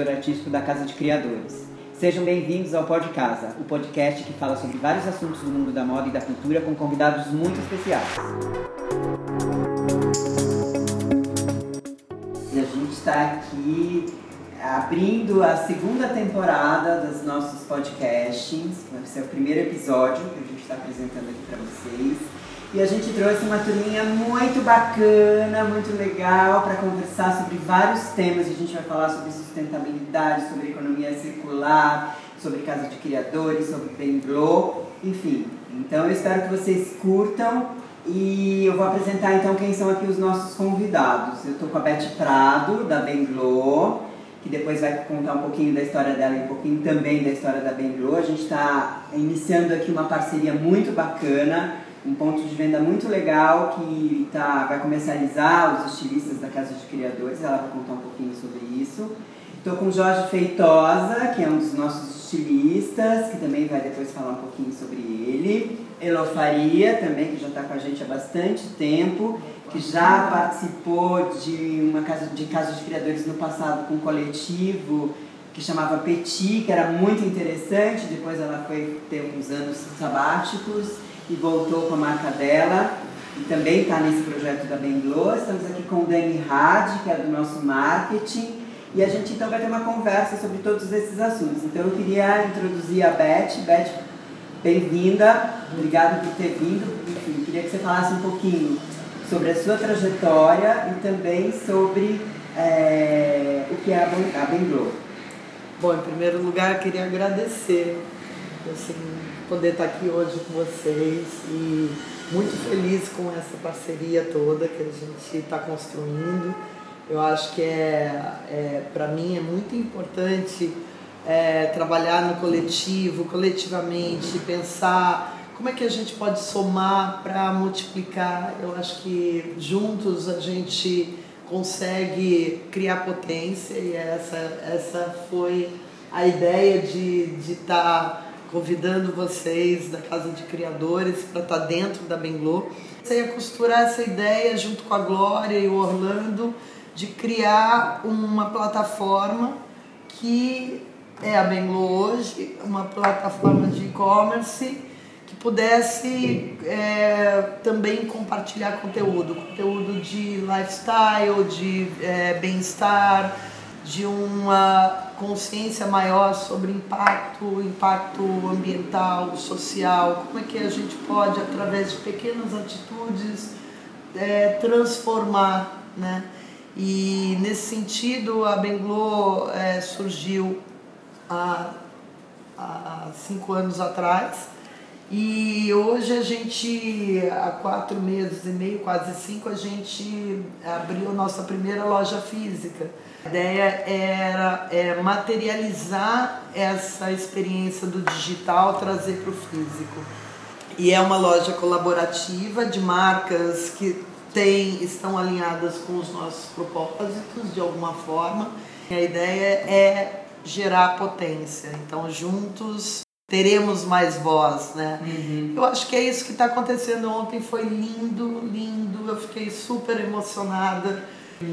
diretor artístico da Casa de Criadores. Sejam bem-vindos ao Pod Casa, o podcast que fala sobre vários assuntos do mundo da moda e da cultura com convidados muito especiais. E a gente está aqui abrindo a segunda temporada dos nossos podcastings. Vai ser o primeiro episódio que a gente está apresentando aqui para vocês. E a gente trouxe uma turminha muito bacana, muito legal para conversar sobre vários temas. A gente vai falar sobre sustentabilidade, sobre economia circular, sobre casa de criadores, sobre Benglo, enfim. Então eu espero que vocês curtam e eu vou apresentar então quem são aqui os nossos convidados. Eu estou com a Beth Prado, da Benglo, que depois vai contar um pouquinho da história dela e um pouquinho também da história da Benglo. A gente está iniciando aqui uma parceria muito bacana um ponto de venda muito legal que tá, vai comercializar os estilistas da Casa de Criadores, ela vai contar um pouquinho sobre isso. Estou com o Jorge Feitosa, que é um dos nossos estilistas, que também vai depois falar um pouquinho sobre ele. Elofaria, também, que já está com a gente há bastante tempo, que já participou de uma casa de casa de criadores no passado com um coletivo que chamava Petit, que era muito interessante. Depois ela foi ter uns anos sabáticos e voltou com a marca dela e também está nesse projeto da Benglo. Estamos aqui com o Dani Had, que é do nosso marketing, e a gente então vai ter uma conversa sobre todos esses assuntos. Então eu queria introduzir a Beth. Beth, bem-vinda, obrigada por ter vindo. Enfim, queria que você falasse um pouquinho sobre a sua trajetória e também sobre é, o que é a Benglo. Bom, em primeiro lugar, queria agradecer assim, poder estar aqui hoje com vocês e muito feliz com essa parceria toda que a gente está construindo. Eu acho que é, é para mim é muito importante é, trabalhar no coletivo, coletivamente, pensar como é que a gente pode somar para multiplicar. Eu acho que juntos a gente consegue criar potência e essa, essa foi a ideia de estar tá convidando vocês da Casa de Criadores para estar tá dentro da Benglo. Você ia costurar essa ideia junto com a Glória e o Orlando de criar uma plataforma que é a Benglo hoje, uma plataforma de e-commerce que pudesse é, também compartilhar conteúdo, conteúdo de lifestyle, de é, bem-estar, de uma consciência maior sobre impacto, impacto ambiental, social, como é que a gente pode, através de pequenas atitudes, é, transformar, né? E nesse sentido, a Benglo é, surgiu há, há cinco anos atrás e hoje a gente, há quatro meses e meio, quase cinco, a gente abriu nossa primeira loja física a ideia era é, materializar essa experiência do digital, trazer para o físico. E é uma loja colaborativa de marcas que tem, estão alinhadas com os nossos propósitos de alguma forma. E a ideia é gerar potência. Então, juntos teremos mais voz, né? Uhum. Eu acho que é isso que está acontecendo ontem. Foi lindo, lindo. Eu fiquei super emocionada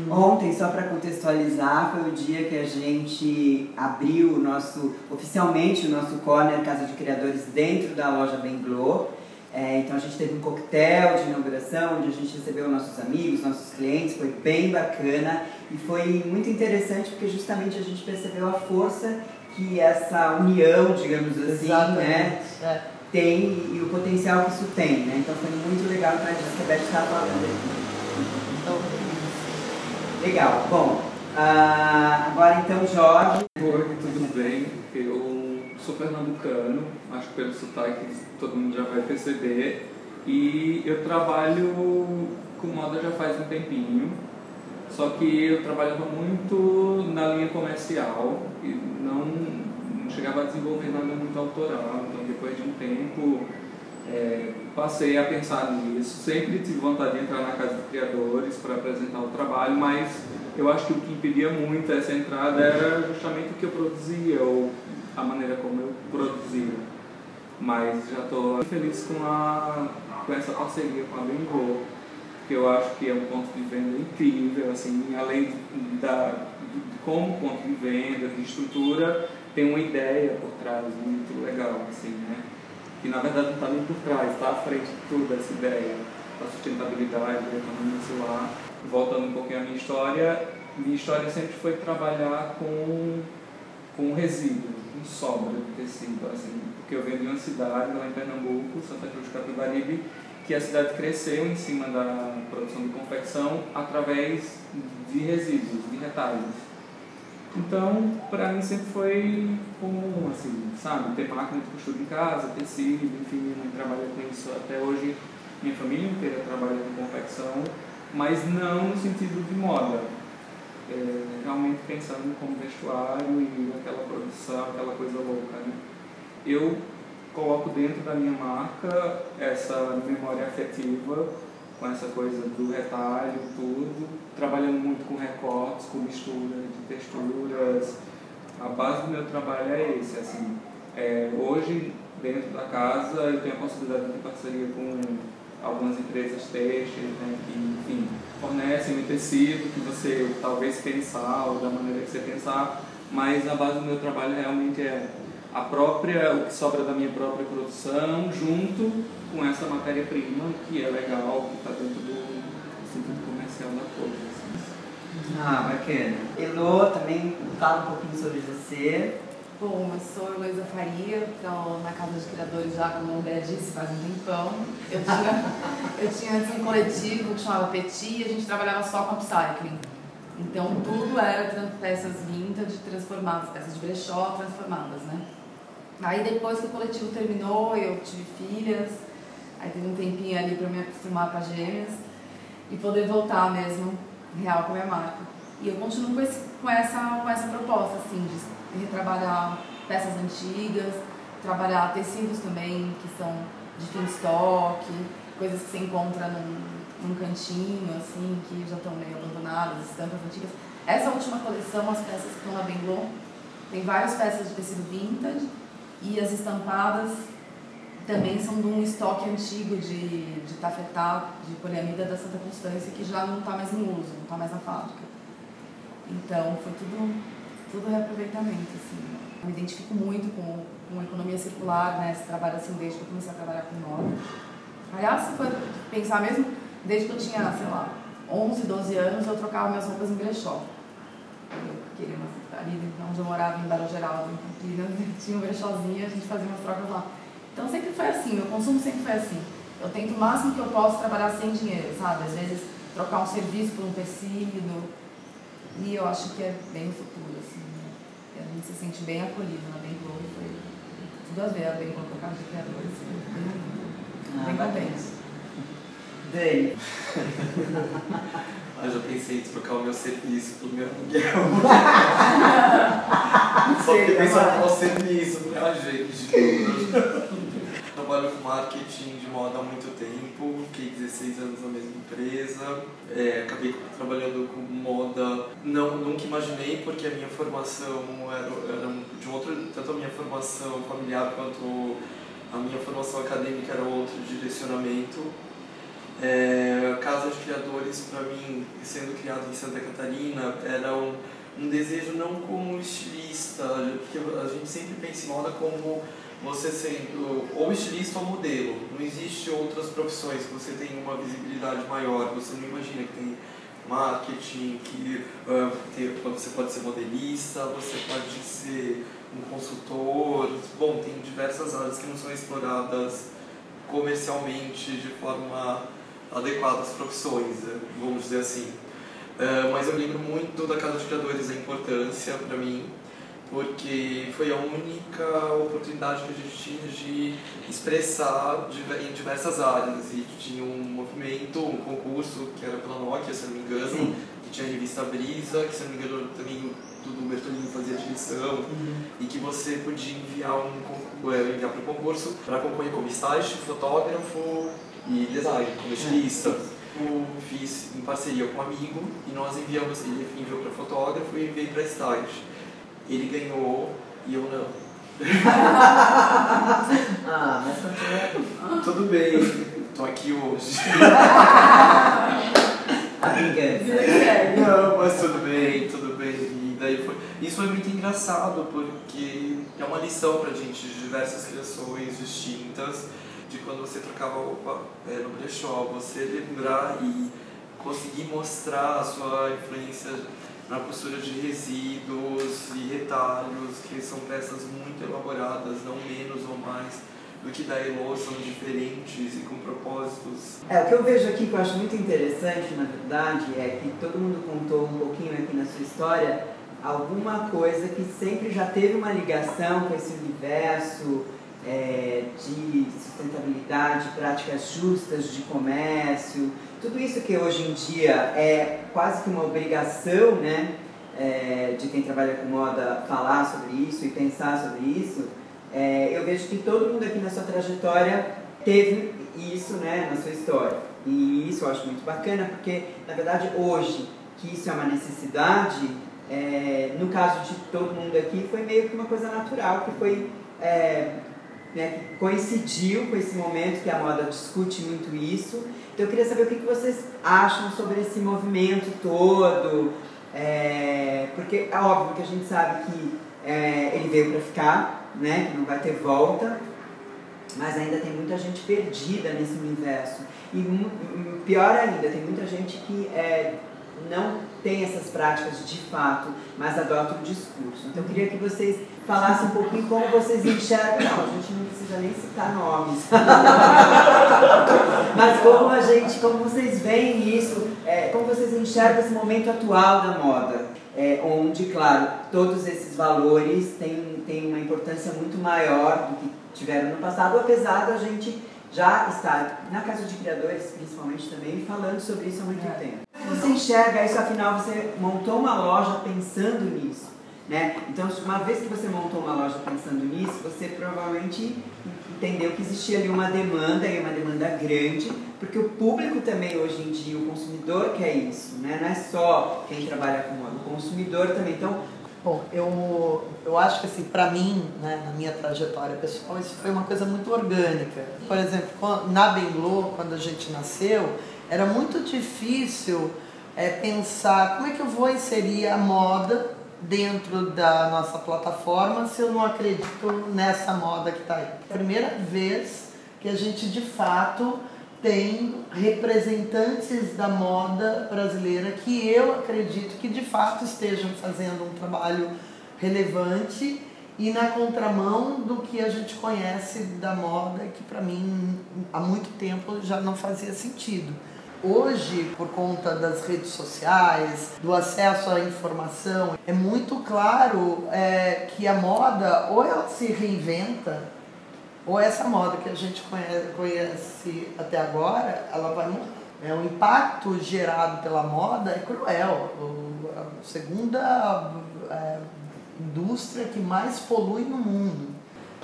Ontem, só para contextualizar, foi o dia que a gente abriu o nosso, oficialmente o nosso corner Casa de Criadores dentro da loja Benglo. É, então a gente teve um coquetel de inauguração onde a gente recebeu nossos amigos, nossos clientes, foi bem bacana e foi muito interessante porque justamente a gente percebeu a força que essa união, digamos assim, né, é. tem e o potencial que isso tem, né? Então foi muito legal, que a Beth estava falando aqui. Então, Legal. Bom, uh, agora então, Jorge. Oi, tudo bem? Eu sou pernambucano, acho que pelo sotaque todo mundo já vai perceber. E eu trabalho com moda já faz um tempinho, só que eu trabalhava muito na linha comercial e não, não chegava a desenvolver nada muito autoral. Então, depois de um tempo, é, passei a pensar nisso. Sempre tive vontade de entrar na casa de criadores para apresentar o trabalho, mas eu acho que o que impedia muito essa entrada era justamente o que eu produzia ou a maneira como eu produzia. Mas já estou feliz com, a, com essa parceria com a Bengô. porque eu acho que é um ponto de venda incrível, assim, além da, de como ponto de venda, de estrutura, tem uma ideia por trás muito legal, assim, né? Que na verdade não está nem por trás, está à frente de tudo essa ideia da sustentabilidade, da economia circular. Voltando um pouquinho à minha história, minha história sempre foi trabalhar com, com resíduo, com sobra de tecido, assim, porque eu venho de uma cidade lá em Pernambuco, Santa Cruz de Capibaribe, que a cidade cresceu em cima da produção de confecção através de resíduos, de retalhos. Então, para mim sempre foi comum, assim, sabe, ter máquina de costura em casa, tecido, enfim, minha mãe trabalha com isso até hoje, minha família inteira trabalha com confecção, mas não no sentido de moda, é, realmente pensando como vestuário e aquela produção, aquela coisa louca. Né? Eu coloco dentro da minha marca essa memória afetiva, com essa coisa do retalho, tudo, trabalhando muito com recortes, com mistura de texturas. A base do meu trabalho é esse, assim. É, hoje, dentro da casa, eu tenho a possibilidade de parceria com algumas empresas têxteis, né, que, enfim, fornecem o tecido que você talvez pensar ou da maneira que você pensar, mas a base do meu trabalho realmente é a própria, o que sobra da minha própria produção, junto com essa matéria-prima que é legal, que está dentro do sentido comercial da coisa. Assim. Ah, bacana. Elô, também fala um pouquinho sobre você. Bom, eu sou Heloísa Faria, estou na Casa dos Criadores já, como a André disse, faz um tempão. Eu tinha, eu tinha antes um coletivo que chamava Petit e a gente trabalhava só com upcycling. Então tudo era peças vintage transformadas, peças de brechó transformadas, né? Aí depois que o coletivo terminou, eu tive filhas, aí teve um tempinho ali para me acostumar com as gêmeas e poder voltar mesmo real com a minha marca. E eu continuo com, esse, com, essa, com essa proposta, assim, de retrabalhar peças antigas, trabalhar tecidos também que são de fim de estoque, coisas que você encontra num, num cantinho, assim, que já estão meio abandonadas, estampas antigas. Essa última coleção, as peças que estão na Benglon, tem várias peças de tecido vintage e as estampadas também são de um estoque antigo de, de tafetá, de poliamida da Santa Constância, que já não está mais em uso, não está mais na fábrica. Então, foi tudo tudo reaproveitamento, assim. Eu me identifico muito com, com a economia circular, né? Esse trabalho assim desde que eu comecei a trabalhar com moda. Aliás, se for pensar mesmo, desde que eu tinha, sei lá, 11, 12 anos, eu trocava minhas roupas em brechó. Eu queria uma, ali onde eu morava, em Barão Geraldo, em Campinas, tinha um brechózinho e a gente fazia umas trocas lá. Então sempre foi assim, meu consumo sempre foi assim. Eu tento o máximo que eu posso trabalhar sem dinheiro, sabe? Às vezes trocar um serviço por um tecido. E eu acho que é bem o futuro a gente se sente bem acolhido na Bem Globo. Foi tudo a ver a Bem Globo com a Casa de Criadores. Bem, ah, bem contente. Eu já pensei em trocar o meu serviço pelo meu aluguel. Só que pensar no serviço, né, gente? trabalho com marketing de moda há muito tempo, fiquei 16 anos na mesma empresa, é, acabei trabalhando com moda, não, nunca imaginei porque a minha formação era, era de outro, tanto a minha formação familiar quanto a minha formação acadêmica era outro direcionamento. É, Casa de Criadores, para mim, sendo criado em Santa Catarina, era um, um desejo não como estilista, porque a gente sempre pensa em moda como você sendo ou estilista ou modelo. Não existe outras profissões que você tem uma visibilidade maior. Você não imagina que tem marketing, que uh, tem, você pode ser modelista, você pode ser um consultor. Bom, tem diversas áreas que não são exploradas comercialmente de forma adequada às profissões, né, vamos dizer assim. Uh, mas eu lembro muito da Casa de Criadores, a importância para mim porque foi a única oportunidade que a gente tinha de expressar em diversas áreas. E tinha um movimento, um concurso que era pela Nokia, se não me engano, Sim. que tinha a revista Brisa, que se não me engano também o Dudu Bertolini fazia direção, uhum. e que você podia enviar, um, é, enviar para o concurso para concorrer como stylist, fotógrafo e design, como estilista. Eu fiz em parceria com um amigo e nós enviamos, ele enviou para fotógrafo e enviei para stylist ele ganhou e eu não. ah, mas tá tudo bem. tô aqui hoje. A vingança. Não, mas tudo bem, tudo bem. E daí foi. Isso foi muito engraçado porque é uma lição pra gente de diversas criações distintas, de quando você trocava roupa é, no brechó, você lembrar e conseguir mostrar a sua influência na costura de resíduos e retalhos, que são peças muito elaboradas, não menos ou mais do que da Elo, são diferentes e com propósitos. É, o que eu vejo aqui que eu acho muito interessante, na verdade, é que todo mundo contou um pouquinho aqui na sua história alguma coisa que sempre já teve uma ligação com esse universo é, de sustentabilidade, práticas justas de comércio, tudo isso que hoje em dia é quase que uma obrigação, né, é, de quem trabalha com moda falar sobre isso e pensar sobre isso, é, eu vejo que todo mundo aqui na sua trajetória teve isso, né, na sua história. E isso eu acho muito bacana, porque na verdade hoje que isso é uma necessidade, é, no caso de todo mundo aqui, foi meio que uma coisa natural, que foi é, né, que coincidiu com esse momento que a moda discute muito isso. Então eu queria saber o que, que vocês acham sobre esse movimento todo, é, porque é óbvio que a gente sabe que é, ele veio para ficar, né, que não vai ter volta, mas ainda tem muita gente perdida nesse universo. E pior ainda, tem muita gente que é, não tem essas práticas de fato, mas adota o discurso. Então eu queria que vocês falassem um pouquinho como vocês enxergam. Não, a gente não precisa nem citar nomes. mas como a gente, como vocês veem isso, é, como vocês enxergam esse momento atual da moda. É, onde, claro, todos esses valores têm, têm uma importância muito maior do que tiveram no passado, apesar da gente já estar na Casa de Criadores, principalmente também, falando sobre isso há muito é. tempo. Você enxerga isso, afinal, você montou uma loja pensando nisso. Né? Então, uma vez que você montou uma loja pensando nisso, você provavelmente entendeu que existia ali uma demanda, e uma demanda grande, porque o público também hoje em dia, o consumidor quer isso, né? não é só quem trabalha com moda, o consumidor também. Então, Bom, eu, eu acho que assim, para mim, né, na minha trajetória pessoal, isso foi uma coisa muito orgânica. Por exemplo, na Benglo, quando a gente nasceu, era muito difícil é, pensar como é que eu vou inserir a moda dentro da nossa plataforma se eu não acredito nessa moda que está aí. Primeira vez que a gente de fato tem representantes da moda brasileira que eu acredito que de fato estejam fazendo um trabalho relevante e na contramão do que a gente conhece da moda que para mim há muito tempo já não fazia sentido. Hoje, por conta das redes sociais, do acesso à informação, é muito claro é, que a moda ou ela se reinventa ou essa moda que a gente conhece, conhece até agora, ela vai morrer. É, o impacto gerado pela moda é cruel. O, a segunda é, indústria que mais polui no mundo,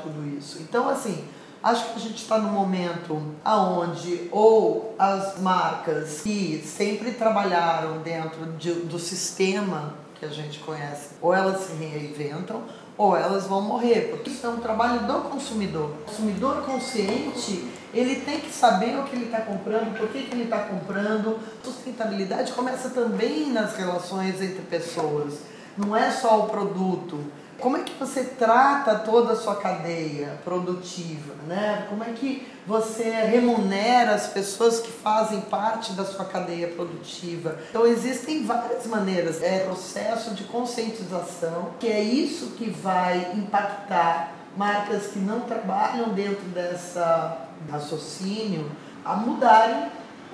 tudo isso. Então, assim, acho que a gente está num momento aonde ou as marcas que sempre trabalharam dentro de, do sistema que a gente conhece, ou elas se reinventam, ou elas vão morrer, porque isso é um trabalho do consumidor. O consumidor consciente, ele tem que saber o que ele está comprando, por que, que ele está comprando. Sustentabilidade começa também nas relações entre pessoas, não é só o produto. Como é que você trata toda a sua cadeia produtiva, né? Como é que você remunera as pessoas que fazem parte da sua cadeia produtiva? Então existem várias maneiras, é processo de conscientização, que é isso que vai impactar marcas que não trabalham dentro dessa raciocínio a mudarem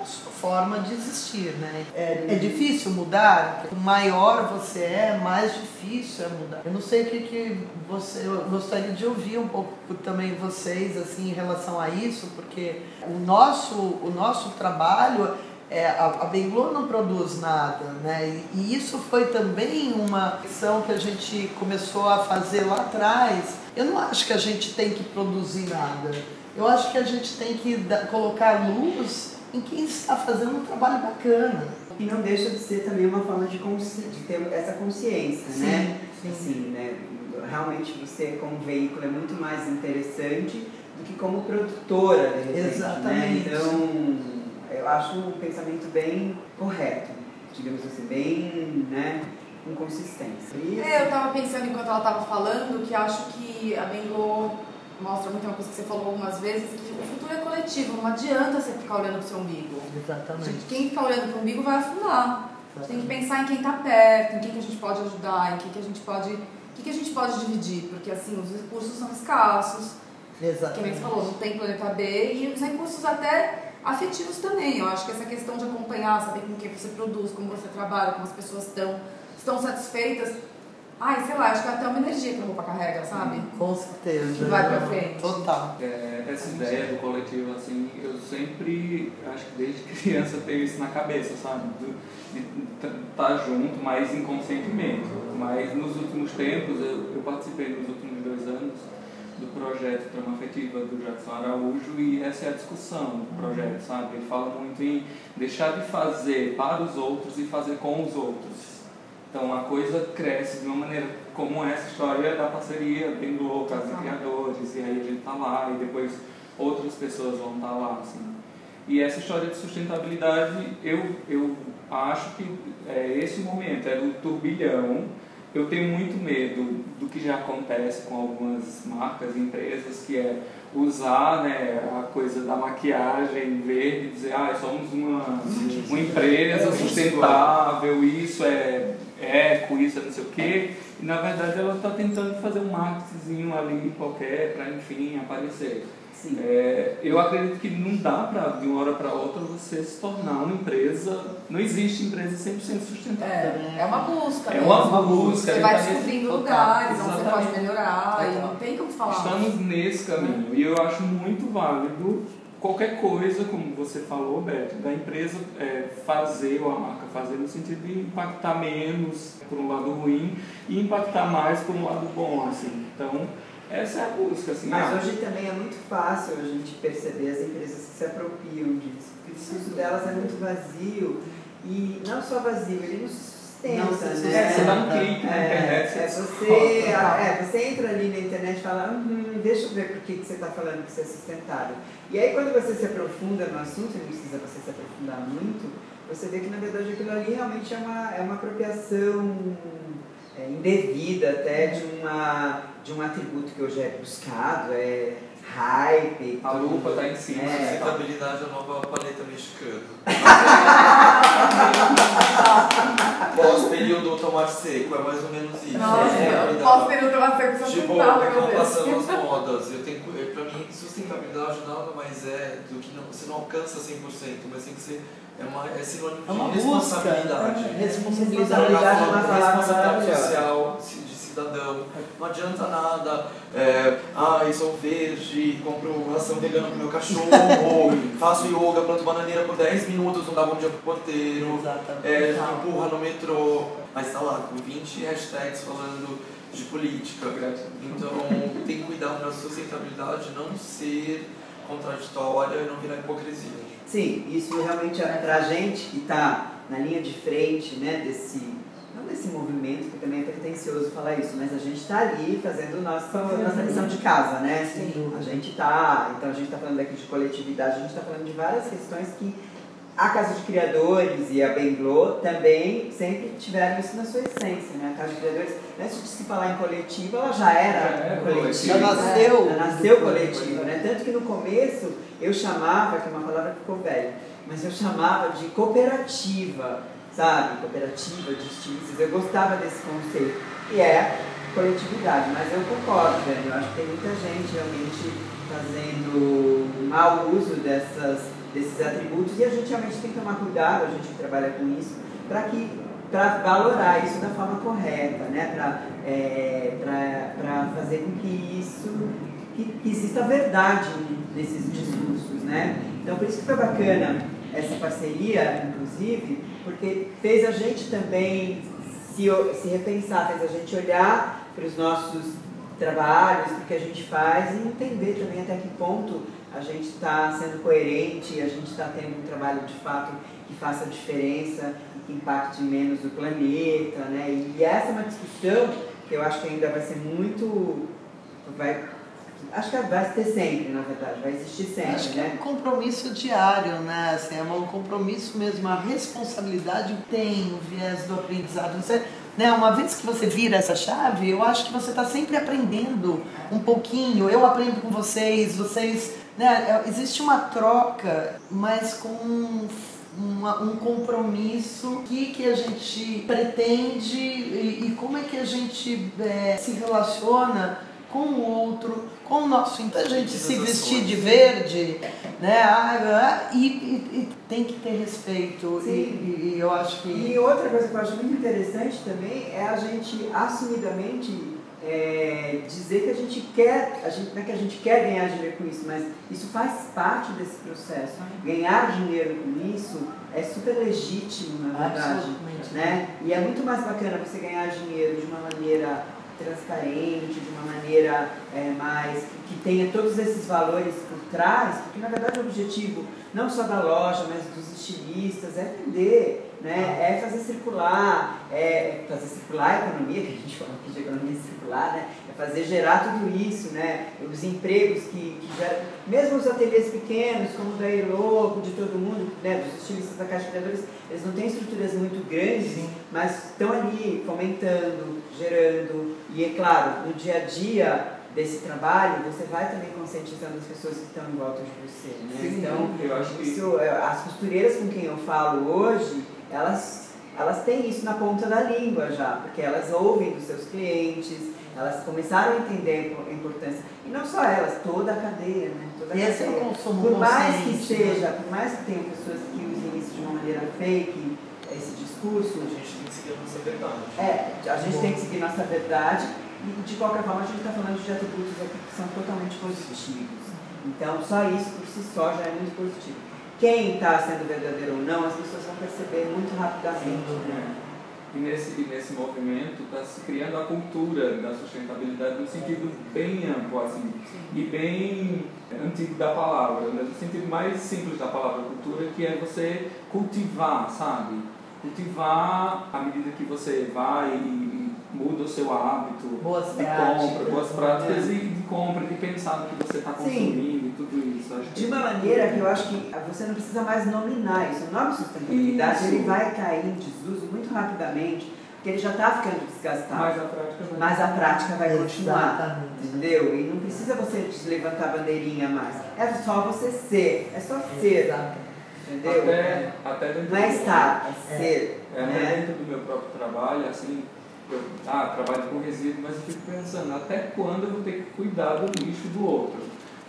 forma de existir, né? É, é difícil mudar, quanto maior você é, mais difícil é mudar. Eu não sei o que, que você, eu gostaria de ouvir um pouco também vocês, assim, em relação a isso, porque o nosso, o nosso trabalho é, a, a não produz nada, né? E, e, isso foi também uma questão que a gente começou a fazer lá atrás. Eu não acho que a gente tem que produzir nada. Eu acho que a gente tem que da, colocar luz em quem está fazendo um trabalho bacana. E não deixa de ser também uma forma de, de ter essa consciência, sim, né? Sim. Assim, né? Realmente você como veículo é muito mais interessante do que como produtora, de repente. Né? Exatamente. Então, eu acho um pensamento bem correto, digamos assim, bem, né, com consistência. É, eu tava pensando enquanto ela tava falando que acho que a Bengo mostra muito uma coisa que você falou algumas vezes, que o futuro é coletivo, não adianta você ficar olhando pro seu umbigo. Exatamente. Quem ficar olhando pro umbigo vai afundar. A gente tem que pensar em quem está perto, em quem que a gente pode ajudar, em quem que a gente pode, o que, que a gente pode dividir, porque assim os recursos são escassos. Que nem você Exatamente. falou, não tem planeta B e os recursos até afetivos também. Eu acho que essa questão de acompanhar, saber com quem você produz, como você trabalha, como as pessoas estão, estão satisfeitas. Ai, sei lá, acho que é até uma energia que a roupa carrega, sabe? Com certeza. Que vai pra frente. Total. É, essa ideia do coletivo, assim, eu sempre, acho que desde criança tenho isso na cabeça, sabe? De estar junto, mas inconscientemente. Mas nos últimos tempos, eu, eu participei nos últimos dois anos do projeto Trama Afetiva do Jackson Araújo e essa é a discussão do projeto, sabe? Ele fala muito em deixar de fazer para os outros e fazer com os outros. Então a coisa cresce de uma maneira como essa história da parceria bem louca, de criadores, e aí a gente tá lá e depois outras pessoas vão estar lá, assim. E essa história de sustentabilidade, eu, eu acho que é esse momento, é do turbilhão. Eu tenho muito medo do que já acontece com algumas marcas e empresas, que é usar né, a coisa da maquiagem verde dizer, ah, somos uma, uma empresa sustentável, isso é eco, isso é não sei o quê. E na verdade ela está tentando fazer um marketingzinho ali qualquer para, enfim, aparecer. É, eu acredito que não dá para, de uma hora para outra, você se tornar uma empresa. Não existe empresa 100% sustentável. É, é uma busca. É mesmo. uma busca. Você vai ele tá descobrindo lugares onde você pode melhorar e não tem como falar. Estamos nesse caminho e eu acho muito válido qualquer coisa, como você falou, Beto, da empresa é, fazer ou a marca fazer no sentido de impactar menos por um lado ruim e impactar mais por um lado bom, assim. Então, essa é a busca, assim. Mas ah, hoje também é muito fácil a gente perceber as empresas que se apropriam disso. Porque o discurso delas é muito vazio. E não só vazio, ele não sustenta, Não se né? sustenta. Você dá um clique na É, internet, é, você você, descobre. é, você entra ali na internet e fala, hum, deixa eu ver por que, que você está falando que isso é sustentável. E aí quando você se aprofunda no assunto, não precisa você se aprofundar muito, você vê que na verdade aquilo ali realmente é uma, é uma apropriação é, indevida até de, uma, de um atributo que hoje é buscado, é hype. A lupa tá em cima. É, Sustentabilidade é a nova paleta mexicana. Pós-período tomate seco, é mais ou menos isso. Nossa, É, posso ter outra ser com Tipo, sustentável, meu como Deus. passando as modas. Eu tenho, eu, pra mim, sustentabilidade nada mais é do que não, você não alcança 100%, mas tem que ser é, uma, é sinônimo É uma de busca. responsabilidade. é, Responsabilidade. Responsabilidade é uma palavra social. Não adianta nada, é, eu sou verde, compro ração vegana pro meu cachorro, faço yoga, planto bananeira por 10 minutos, não dá bom dia pro porteiro. Exatamente. É, empurra no metrô, mas tá lá com 20 hashtags falando de política. Então tem que cuidar para a sustentabilidade não ser contraditória e não virar hipocrisia. Sim, isso realmente é pra gente que está na linha de frente, né, desse, não desse movimento, que também é pretencioso falar isso, mas a gente está ali fazendo nossa, nossa lição de casa, né? Dúvida. A gente tá, então a gente está falando aqui de coletividade, a gente está falando de várias questões que a Casa de Criadores e a Benglo também sempre tiveram isso na sua essência, né? A Casa de Criadores, antes de se falar em coletivo, ela já era, Já era coletivo. Já nasceu. Ela nasceu coletivo, né? Tanto que no começo eu chamava, que é uma palavra que ficou velha, mas eu chamava de cooperativa, sabe? Cooperativa de estilistas. Eu gostava desse conceito. E é coletividade, mas eu concordo, velho. Eu acho que tem muita gente realmente fazendo mau uso dessas, desses atributos e a gente realmente tem que tomar cuidado, a gente que trabalha com isso, para que para valorar isso da forma correta, né? para é, fazer com que isso que, que exista verdade nesses discursos, né? Então por isso que foi bacana essa parceria, inclusive, porque fez a gente também se, se repensar, fez a gente olhar para os nossos trabalhos, para o que a gente faz e entender também até que ponto a gente está sendo coerente, a gente está tendo um trabalho de fato que faça diferença que impacte menos o planeta, né? E essa é uma discussão que eu acho que ainda vai ser muito, vai acho que vai ter sempre, na verdade, vai existir sempre, Acho que né? é um compromisso diário, né? Assim, é um compromisso mesmo, a responsabilidade tem o viés do aprendizado. Você, né, uma vez que você vira essa chave, eu acho que você está sempre aprendendo um pouquinho. Eu aprendo com vocês, vocês. Né, é- existe uma troca, mas com um, uma- um compromisso. O que, que a gente pretende e, e como é que a gente é, se relaciona com o outro, com o nosso. Então a gente se vestir de verde, né? ah, ah, E, e- e tem que ter respeito. E, Sim. e- e eu acho que. E outra coisa que eu acho muito interessante também é a gente assumidamente é, dizer que a gente quer, a gente, não é que a gente quer ganhar dinheiro com isso, mas isso faz parte desse processo. Ganhar dinheiro com isso é super legítimo, na verdade. Absolutamente. Né? E é muito mais bacana você ganhar dinheiro de uma maneira transparente, de uma maneira é, mais que tenha todos esses valores por trás, porque na verdade o objetivo não só da loja, mas dos estilistas é vender, né? é fazer circular, é fazer circular a economia, que a gente fala aqui de economia circular, né? Fazer gerar tudo isso, né? os empregos que, que geram, mesmo os ateliês pequenos, como o da Elo, de todo mundo, né? dos estilistas da Caixa de Criadores, eles não têm estruturas muito grandes, mas estão ali fomentando, gerando, e é claro, no dia a dia desse trabalho, você vai também conscientizando as pessoas que estão em volta de você, né? Sim, então, eu acho que isso, é, as costureiras com quem eu falo hoje, elas, elas têm isso na ponta da língua já, porque elas ouvem dos seus clientes, elas começaram a entender a importância, e não só elas, toda a cadeia, né? Toda a E esse é o consumo Por mais que né? seja, por mais que tenham pessoas que usem isso de uma maneira fake, esse discurso, A gente tem que seguir a nossa verdade. é, a gente tem que seguir nossa verdade e de qualquer forma a gente está falando de atributos aqui que são totalmente positivos. Então só isso por si só já é muito positivo. Quem está sendo verdadeiro ou não, as pessoas vão perceber muito rapidamente. Né? E nesse, nesse movimento está se criando a cultura da sustentabilidade no sentido bem amplo assim, e bem antigo da palavra, né? no sentido mais simples da palavra cultura, que é você cultivar, sabe? Cultivar à medida que você vai e, muda o seu hábito Boas de práticas. compra, boas práticas e de compra, de pensar no que você está Sim. consumindo e tudo isso. Acho que De uma maneira que eu acho que você não precisa mais nominar isso. O nome sustentabilidade Isso. ele vai cair em desuso muito rapidamente, porque ele já está ficando desgastado. mas a prática vai Mas a prática vai continuar. Exatamente. Entendeu? E não precisa você levantar a bandeirinha mais. É só você ser. É só ser. Exato. Entendeu? Até, até dentro Não é estar, é ser. É, até né? dentro do meu próprio trabalho, assim, eu ah, trabalho com resíduo, mas eu fico pensando, até quando eu vou ter que cuidar do lixo do outro?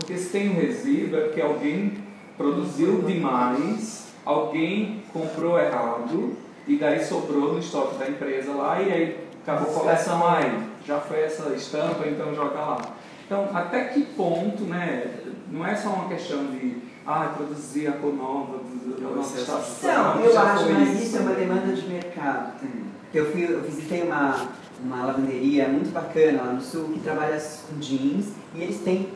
Porque se tem um resíduo é porque alguém produziu demais, alguém comprou errado, e daí sobrou no estoque da empresa lá, e aí acabou a coleção, ai, já foi essa estampa, então joga lá. Então, até que ponto, né, não é só uma questão de, ah, produzir a cor nova da Não, nossa isso é estação, Não, eu acho, mas isso é uma demanda de mercado também. Eu, fui, eu visitei uma, uma lavanderia muito bacana lá no sul que trabalha com jeans e eles têm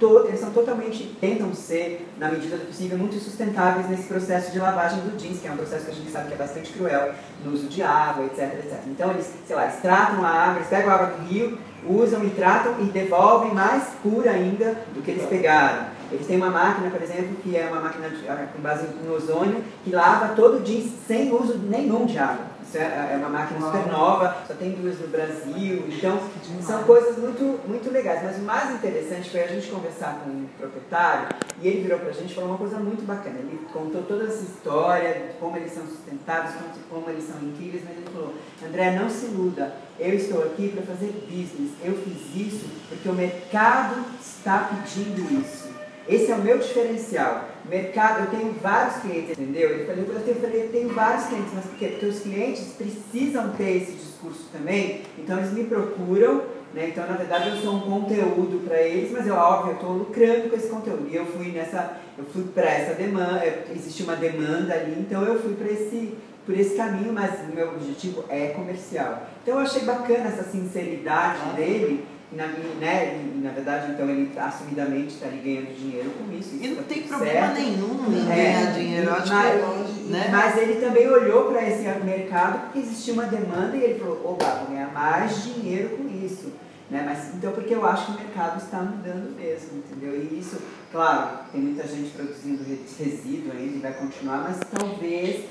to, eles são totalmente, tentam ser, na medida do possível, muito sustentáveis nesse processo de lavagem do jeans, que é um processo que a gente sabe que é bastante cruel no uso de água, etc, etc. Então eles, sei lá, eles tratam a água, eles pegam a água do rio, usam e tratam e devolvem mais pura ainda do que eles pegaram. Eles têm uma máquina, por exemplo, que é uma máquina ah, com base no ozônio, que lava todo o jeans sem uso nenhum de água. É, é uma máquina super nova, só tem duas no Brasil. Então, são coisas muito, muito legais. Mas o mais interessante foi a gente conversar com o proprietário e ele virou pra gente e falou uma coisa muito bacana. Ele contou toda essa história, de como eles são sustentáveis, como, como eles são incríveis, mas ele falou, André, não se iluda, eu estou aqui para fazer business. Eu fiz isso porque o mercado está pedindo isso. Esse é o meu diferencial. Mercado, eu tenho vários clientes, entendeu? Ele falou, eu falei, eu tenho vários clientes, mas por quê? Porque os clientes precisam ter esse discurso também, então eles me procuram, né? Então, na verdade, eu sou um conteúdo para eles, mas eu, óbvio, eu estou lucrando com esse conteúdo. E eu fui nessa, eu fui para essa demanda, existe uma demanda ali, então eu fui para esse, por esse caminho, mas o meu objetivo é comercial. Então eu achei bacana essa sinceridade dele, e na, né, e, na verdade, então ele assumidamente está ali ganhando dinheiro com isso. isso E não tá tem problema certo. nenhum em É, ganhar dinheiro. Eu acho mas, que né? mas ele também olhou para esse mercado porque existia uma demanda e ele falou, oba, vou ganhar mais dinheiro com isso. Né? Mas, então, porque eu acho que o mercado está mudando mesmo, entendeu? E isso, claro, tem muita gente produzindo resíduo ainda e vai continuar, mas talvez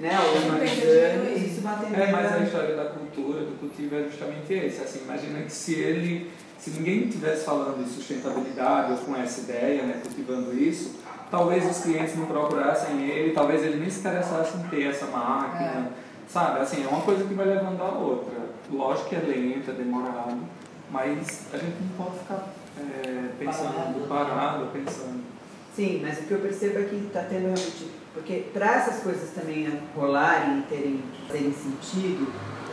né, vai ter É, mas a história da cultura, do cultivo é justamente esse. Assim, imagina que se ele, se ninguém estivesse falando de sustentabilidade ou com essa ideia, né, cultivando isso, talvez os clientes não procurassem ele, talvez ele nem se interessasse em ter essa máquina, é. sabe? Assim, é uma coisa que vai levando a outra. Lógico que é lenta, é demorado, mas a gente não pode ficar é, pensando, parado. parado, pensando. Sim, mas o que eu percebo é que está tendo realmente. Porque para essas coisas também rolarem e terem, terem sentido,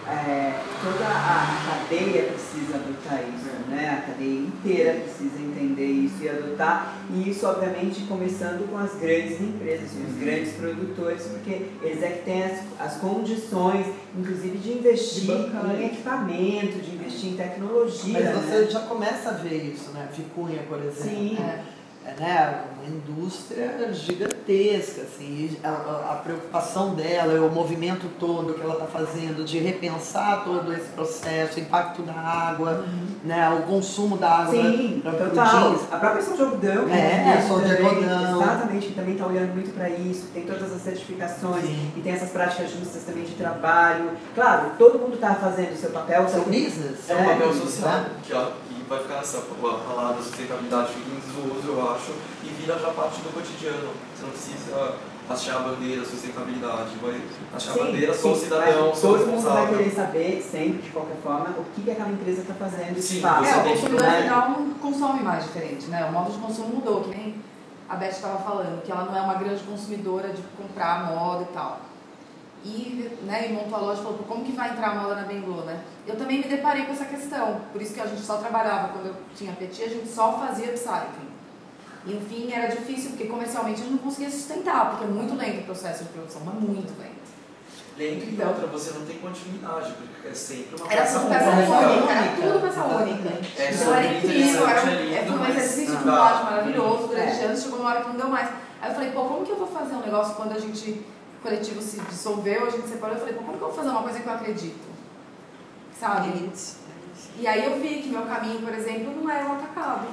é, toda a cadeia precisa adotar isso, né? A cadeia inteira precisa entender isso e adotar, e isso obviamente começando com as grandes empresas, com os grandes produtores, porque eles é que têm as, as condições, inclusive de investir de em equipamento, de investir em tecnologia. Mas você né? já começa a ver isso, né? Vicunha, por exemplo. Sim. É né, uma indústria gigantesca, assim, a, a, preocupação dela, o movimento todo que ela está fazendo de repensar todo esse processo, o impacto da água, uhum. né, o consumo da água. Sim, pra, pra total. A própria São Jordão, é, São Jordão. exatamente, que também está olhando muito para isso, tem todas as certificações Sim. e tem essas práticas justas também de trabalho. Claro, todo mundo está fazendo o seu papel. Seu business. É, um papel social, que, ó, vai ficar nessa palavra sustentabilidade fica em desuso, eu acho, e vira já parte do cotidiano. Você não precisa achar a bandeira sustentabilidade, vai achar sim, a bandeira, sou sim, cidadão, sou Todo mundo vai querer saber, sempre, de qualquer forma, o que, que aquela empresa está fazendo. Sim, faz. É, o consumidor né? final consome mais diferente, né? O modo de consumo mudou, que nem a Beth estava falando, que ela não é uma grande consumidora de comprar moda e tal e, né, e montou a loja e falou, como que vai entrar a moda na Bengô, né? Eu também me deparei com essa questão, por isso que a gente só trabalhava, quando eu tinha Petit, a gente só fazia upcycling. E, enfim, era difícil, porque comercialmente a gente não conseguia sustentar, porque é muito lento o processo de produção, mas muito lento. Lento então, e outra, você não tem continuidade, porque é sempre uma era peça única. Era tudo peça única. É, então era incrível, era, é, foi um exercício de modelagem maravilhoso durante é. anos, chegou uma hora que não deu mais. Aí eu falei, pô, como que eu vou fazer um negócio quando a gente coletivo se dissolveu, a gente separou, eu falei, como que eu vou fazer uma coisa que eu acredito? Sabe? E aí eu vi que meu caminho, por exemplo, não era o atacado.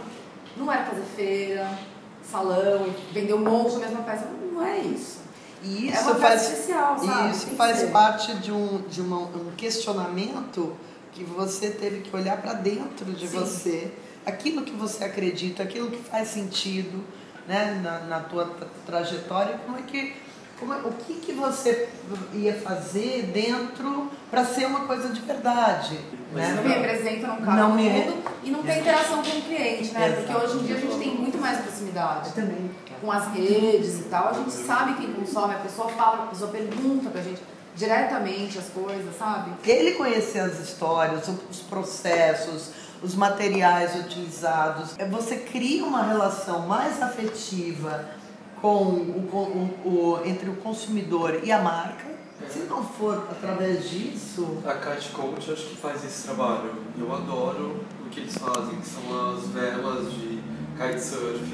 Não era fazer feira, salão, vender um monte da mesma peça. Não é isso. E isso é faz, especial, sabe? Isso faz parte de, um, de uma, um questionamento que você teve que olhar para dentro de Sim. você. Aquilo que você acredita, aquilo que faz sentido né, na, na tua trajetória, como é que como, é, o que, que você ia fazer dentro para ser uma coisa de verdade? Né? Não me representa, não cabe não me... mundo e não tem interação com o cliente, né? Porque hoje em dia a gente tem muito mais proximidade. Eu também. Com as redes e tal, a gente sabe quem consome, a pessoa fala, a pessoa pergunta pra gente diretamente as coisas, sabe? Ele conhecer as histórias, os processos, os materiais utilizados, é, você cria uma relação mais afetiva, com o, o, entre o consumidor e a marca. Se não for através disso. A Kite Coach acho que faz esse trabalho. Eu adoro o que eles fazem, que são as velas de kitesurf,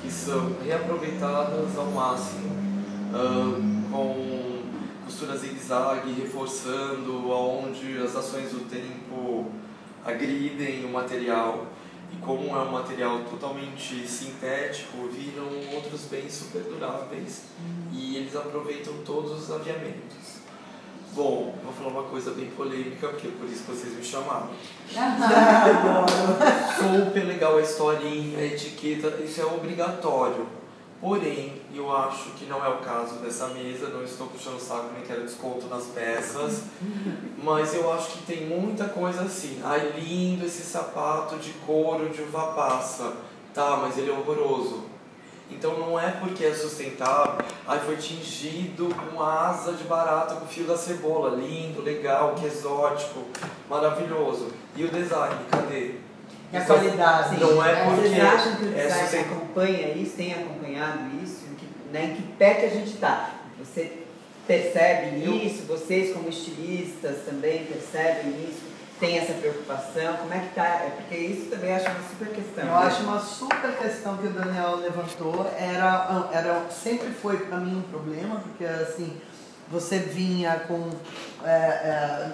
que são reaproveitadas ao máximo, uh, com costura zigue-zague, reforçando aonde as ações do tempo agridem o material como é um material totalmente sintético, viram outros bens super duráveis uhum. e eles aproveitam todos os aviamentos. Bom, vou falar uma coisa bem polêmica, porque é por isso que vocês me chamaram. super legal a historinha, a etiqueta, isso é obrigatório Porém, eu acho que não é o caso dessa mesa, não estou puxando o saco nem quero desconto nas peças, mas eu acho que tem muita coisa assim. Ai, lindo esse sapato de couro de uva passa. Tá, mas ele é horroroso. Então não é porque é sustentável, ai foi tingido com asa de barata com fio da cebola, lindo, legal, que exótico, maravilhoso. E o design, cadê? E a qualidade. Não é porque. Vocês acham que o é design é acompanha isso, tem acompanhado né, em que pé que a gente está? Você percebe eu... isso? Vocês, como estilistas, também percebem isso? Tem essa preocupação? Como é que tá? É porque isso também eu acho uma super questão. Eu né? acho uma super questão que o Daniel levantou. Era, era, sempre foi para mim um problema, porque assim, você vinha com. É, é,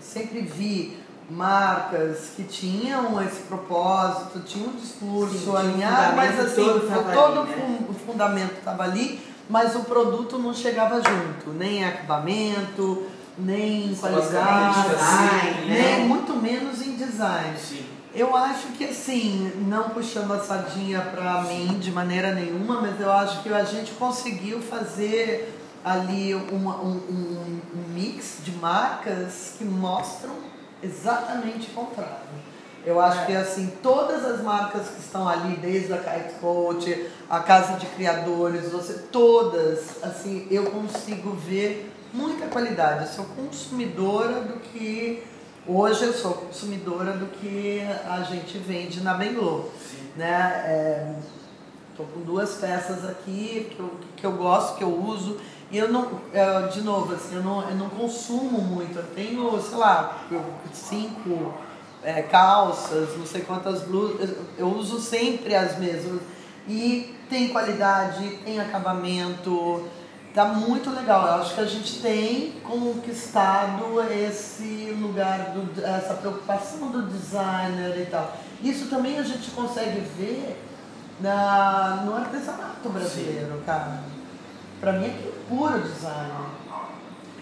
sempre vi marcas que tinham esse propósito, tinham um discurso Sim, alinhado, mas assim, todo, todo ali, né? o fundamento estava ali, mas o produto não chegava junto, nem acabamento, nem qualidade, design, né? nem muito menos em design. Sim. Eu acho que assim, não puxando a sardinha para mim de maneira nenhuma, mas eu acho que a gente conseguiu fazer ali um, um- um mix de marcas que mostram exatamente o contrário. Eu acho que assim, todas as marcas que estão ali, desde a Kite Coach, a Casa de Criadores, você, todas, assim, eu consigo ver muita qualidade. Eu sou consumidora do que hoje eu sou consumidora do que a gente vende na Benlô, né? É, tô com duas peças aqui que eu, que eu gosto, que eu uso. E eu não, é, de novo, assim, eu não, eu não consumo muito. Eu tenho, sei lá, cinco é, calças, não sei quantas blusas. Eu, eu uso sempre as mesmas. E tem qualidade, tem acabamento. Tá muito legal. Eu acho que a gente tem conquistado esse lugar, do, essa preocupação do designer e tal. Isso também a gente consegue ver na, no artesanato brasileiro, cara. Pra mim é puro design.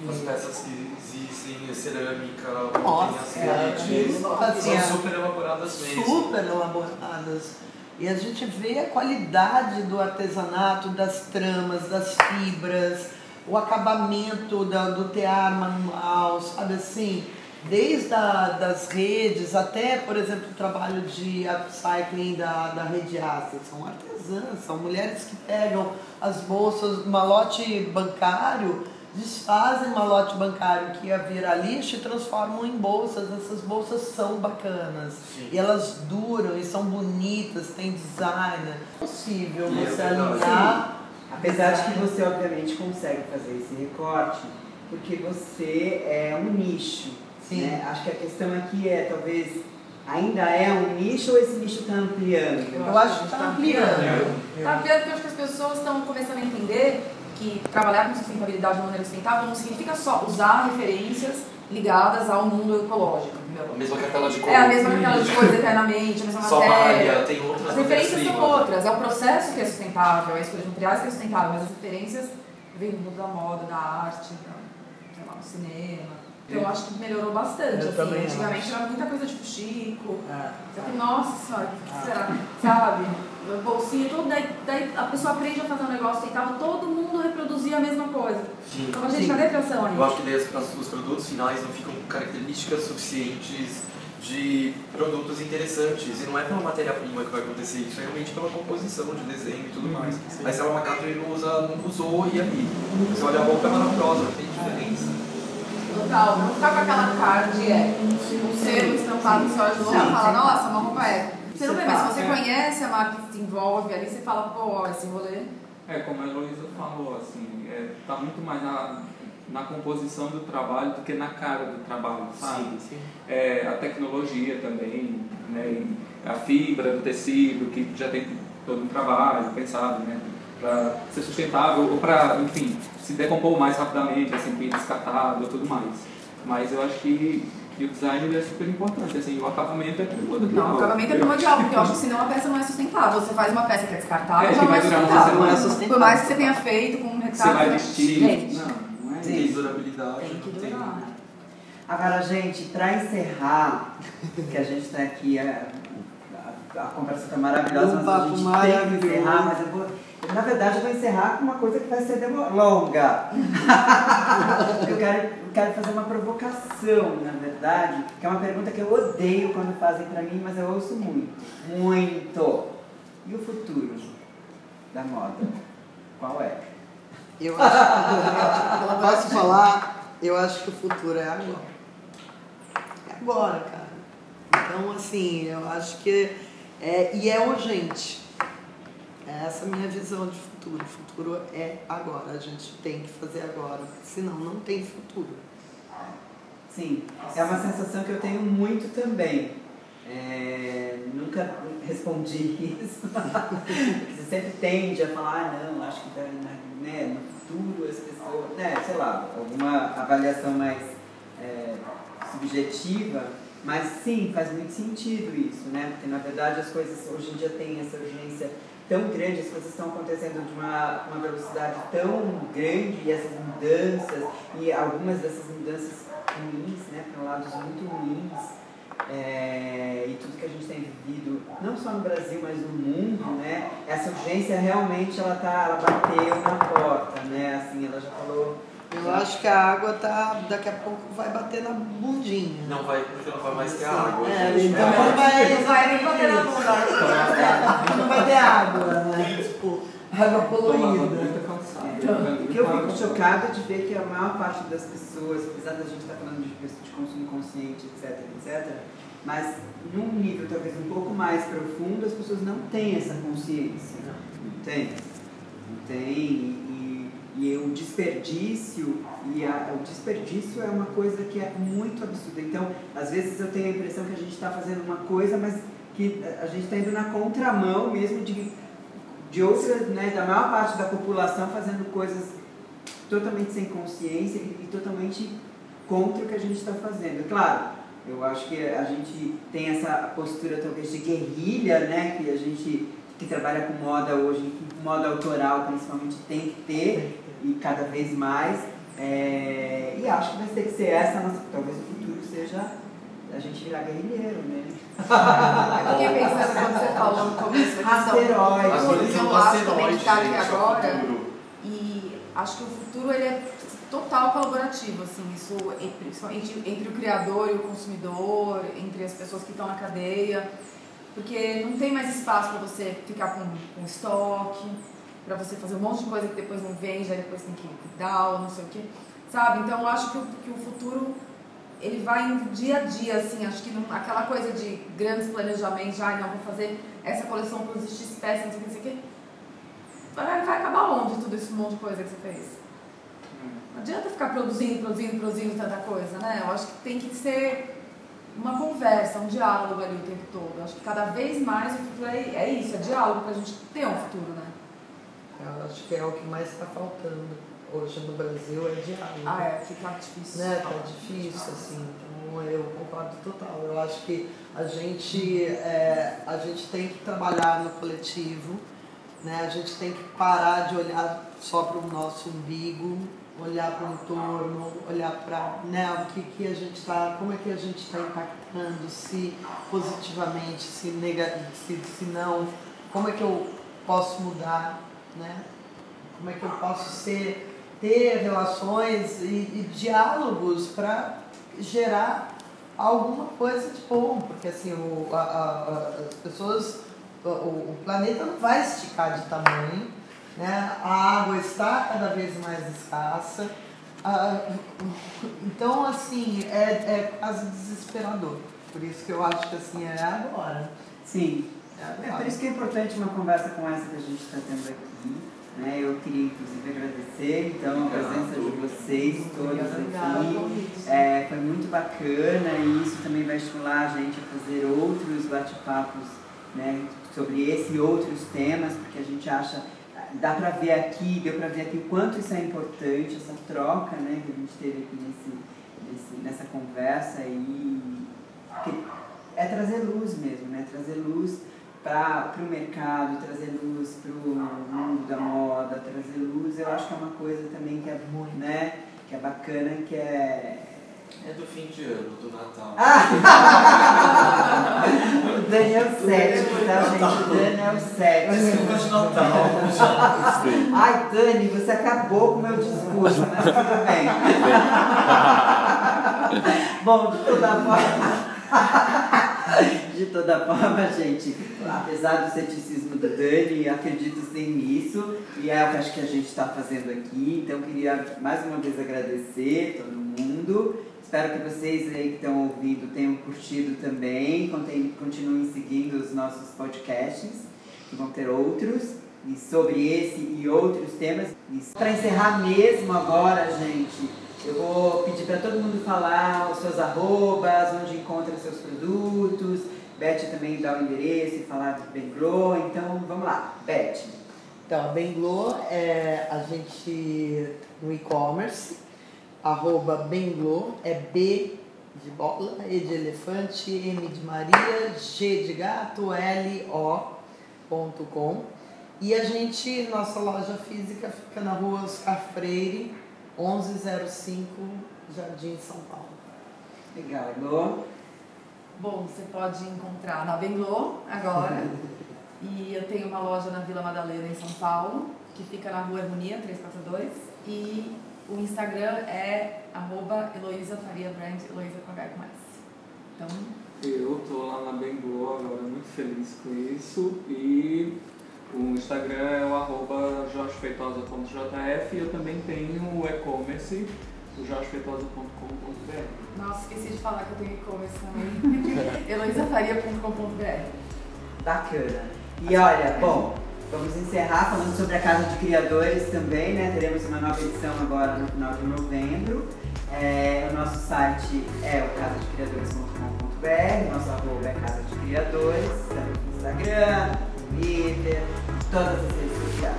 As peças que existem, cerâmica, Nossa, tem é, as redes, assim, são super elaboradas mesmo. super elaboradas. E a gente vê a qualidade do artesanato, das tramas, das fibras, o acabamento da, do tear manual, sabe assim? Desde a, das redes até, por exemplo, o trabalho de upcycling da, da rede Asta. São artesãs, são mulheres que pegam as bolsas, malote bancário, desfazem malote bancário que ia virar lixo e transformam em bolsas. Essas bolsas são bacanas. Sim. E elas duram e são bonitas, tem design. É possível E é você alinhar. Apesar de que você obviamente consegue fazer esse recorte, porque você é um nicho. Sim. né? Acho que a questão aqui é talvez ainda é um nicho ou esse nicho está ampliando? Eu acho que está ampliando. Tá vendo que eu acho que as pessoas estão começando a entender que trabalhar com sustentabilidade de maneira sustentável não significa só usar referências ligadas ao mundo ecológico, A mesma cartela de cor. É a mesma aquela de coisa eternamente, a mesma Só matéria. tem outras As referências são outras, é o processo que é sustentável, é a escolha de materiais que é sustentável, mas as referências vêm do mundo da moda, da arte, da, sei lá, do cinema. Então eu acho que melhorou bastante. Eu assim. também Antigamente acho. era muita coisa tipo Chico, É. só que, nossa senhora, o que será? Sabe? Bolsinha, tudo, daí, daí a pessoa aprende a fazer um negócio sustentável, todo mundo reproduzia a mesma coisa. Sim. Então, gente, Sim. cadê a criação aí? Eu acho que daí os produtos finais não ficam com características suficientes de produtos interessantes. E não é pela matéria-prima que vai acontecer isso, é realmente pela composição de desenho e tudo mais. Aí se ela é uma capa ele não usa, não usou e ali. Você olha a roupa é maravilhosa, não tem diferença. Total, não ficar com aquela cara de é. Um selo estampado olha de longe e Sim, fala, sim. nossa, uma roupa é. Você não vê, mas se você é. conhece a marca que se envolve ali, você fala, pô, esse rolê. É, como a Heloísa falou, assim, é, tá muito mais na, na composição do trabalho do que na cara do trabalho, sabe? sim. É, a tecnologia também, né? e a fibra do tecido, que já tem todo um trabalho pensado, né? Para ser sustentável ou para, enfim, se decompor mais rapidamente, assim, bem descartável e tudo mais. Mas eu acho que, que o design ele é super importante, assim, o acabamento é primordial. Não, o acabamento é primordial, porque eu acho que senão a peça não é sustentável. Você faz uma peça que é descartável, É, já vai é sustentável. Não é sustentável. Por mais que você tenha feito com um Você retrato. vai vestir. Gente, Não, não é. Tem durabilidade. tem que tem- durar. Agora, gente, para encerrar, que a gente está aqui, a, a, a conversa está maravilhosa, Um mas a papo gente tem que maravilhoso. encerrar, mas eu vou. Na verdade, eu vou encerrar com uma coisa que vai ser longa. eu, quero, quero fazer uma provocação, na verdade, que é uma pergunta que eu odeio quando fazem para mim, mas eu ouço muito. Muito. E o futuro da moda? Qual é? Eu acho posso falar? Eu acho que o futuro é agora. É agora, cara. Então, assim, eu acho que é, e é urgente. É essa a minha visão de futuro. O futuro é agora. A gente tem que fazer agora, senão não tem futuro. Sim, é uma sensação que eu tenho muito também. É, nunca respondi isso. Você sempre tende a falar, ah, não, acho que tá, né, no futuro as pessoas, né, sei lá, alguma avaliação mais é, subjetiva. Mas sim, faz muito sentido isso, né? Porque na verdade as coisas hoje em dia têm essa urgência tão grande, as coisas estão acontecendo de uma, uma velocidade tão grande e essas mudanças, e algumas dessas mudanças ruins, né, para lados muito ruins, é, e tudo que a gente tem vivido, não só no Brasil, mas no mundo, né, essa urgência realmente ela, tá, ela bateu na porta, né, assim, ela já falou eu acho que a água tá, daqui a pouco vai bater na bundinha. Não vai, porque não vai mais ter água. É, gente. então não vai, Não vai nem bater na bunda. não vai ter água, né? Tipo, água poluída. cansado. O que eu fico chocada de ver que a maior parte das pessoas, apesar da gente estar falando de, de consumo consciente, etc, etc, mas num nível talvez um pouco mais profundo, as pessoas não têm essa consciência. Não tem. Não tem. E, o desperdício, e a, o desperdício é uma coisa que é muito absurda. Então, às vezes eu tenho a impressão que a gente está fazendo uma coisa, mas que a gente está indo na contramão mesmo de de outras, né, da maior parte da população fazendo coisas totalmente sem consciência e, e totalmente contra o que a gente está fazendo. Claro, eu acho que a gente tem essa postura talvez de guerrilha, né, que a gente que trabalha com moda hoje, que moda autoral principalmente tem que ter e cada vez mais. É, e acho que vai ter que ser essa, nossa, talvez o futuro seja a gente virar guerrilheiro, né? Eu fiquei pensando quando você falou no começo da questão Asteroide. As futuro, coisas que são eu acho também asteroides, que tá aqui gente, é o agora. E acho que o futuro ele é total colaborativo, assim, isso entre, principalmente entre o criador e o consumidor, entre as pessoas que estão na cadeia, porque não tem mais espaço para você ficar com, com estoque, para você fazer um monte de coisa que depois não vende, aí depois tem que dar ou não sei o que, sabe? Então eu acho que o, que o futuro ele vai indo dia a dia, assim, acho que não, aquela coisa de grandes planejamentos, já, não, vou fazer essa coleção para os X peças, não sei o que, não sei o que. Vai, vai acabar onde tudo esse monte de coisa que você fez? Não adianta ficar produzindo, produzindo, produzindo tanta coisa, né? Eu acho que tem que ser uma conversa, um diálogo ali o tempo todo. Acho que cada vez mais o futuro é, é isso, é diálogo para a gente ter um futuro, né? Eu acho que é o que mais está faltando hoje no Brasil, é diálogo. Ah, é, fica difícil. né? Tá difícil, assim. Então eu concordo total. Eu acho que a gente, é, a gente tem que trabalhar no coletivo, né? A gente tem que parar de olhar só para o nosso umbigo, olhar para o entorno, olhar para né, o que, que a gente está, como é que a gente está impactando, se positivamente, se, nega, se, se não, como é que eu posso mudar, né? Como é que eu posso ser ter relações e, e diálogos para gerar alguma coisa de bom, porque assim o, a, a, as pessoas, o, o, planeta não vai esticar de tamanho, né? a água está cada vez mais escassa, então assim é, é quase desesperador. Por isso que eu acho que assim é agora. Sim. É, É por isso que é importante uma conversa com essa que a gente está tendo aqui. Né? Eu queria inclusive agradecer então a presença de vocês todos aqui. É, foi muito bacana e isso também vai estimular a gente a fazer outros bate-papos né, sobre esse e outros temas, porque a gente acha, dá para ver aqui, deu para ver aqui o quanto isso é importante, essa troca né, que a gente teve aqui nesse, nesse, nessa conversa e que é trazer luz mesmo, né? trazer luz para o mercado, trazer luz para o mundo da moda, trazer luz, eu acho que é uma coisa também que é, né, que é bacana, que é É do fim de ano, do Natal. o Daniel 7, tá, gente? O Daniel 7. Desculpa de Natal. Ai, Dani, você acabou com o meu discurso, mas tudo bem. Bom, de toda forma. De toda forma, gente, apesar do ceticismo do Dani, acredito sim nisso, e é o que acho que a gente está fazendo aqui. Então, queria mais uma vez agradecer todo mundo. Espero que vocês aí que estão ouvindo tenham curtido também. Continuem seguindo os nossos podcasts, que vão ter outros, e sobre esse e outros temas. Para encerrar mesmo agora, gente, eu vou pedir para todo mundo falar os seus arrobas, onde encontra seus produtos. Beth também dá o endereço e falar do Benglow. Então, vamos lá. Beth. Então, a Benglo é a gente no e-commerce, arroba Benglo, é de bola, E de elefante, M de Maria, G de gato, L, O.com. E a gente, nossa loja física fica na rua Oscar Freire, 1105, Jardim São Paulo. Legal, Elô. Bom, você pode encontrar na Benlô agora. e eu tenho uma loja na Vila Madalena, em São Paulo, que fica na rua Harmonia 342. E o Instagram é arroba Heloísa Faria Brand, Heloísa com H mais. Então, Eu tô lá na Bengô agora, muito feliz com isso. E o Instagram é o arroba jorgefeitosa.jf e eu também tenho o e-commerce, o jorgefeitosa.com.br. nossa, esqueci de falar que eu tenho e-commerce também. heloisafaria.com.br Bacana. E olha, bom, vamos encerrar falando sobre a Casa de Criadores também, né? Teremos uma nova edição agora no final de novembro. É, o nosso site é o casadecriadores.com.br, nosso arroba é Casa de Criadores, estamos no Instagram, no Twitter, todas as redes sociais.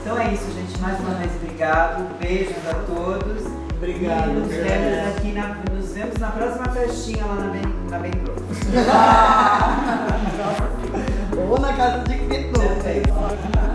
Então é isso, gente. Mais uma vez, obrigado. Beijos a todos. Obrigado, E nos vemos aqui na, nos vemos na próxima festinha lá na Ben, na ben Ou na casa de. Perfeito.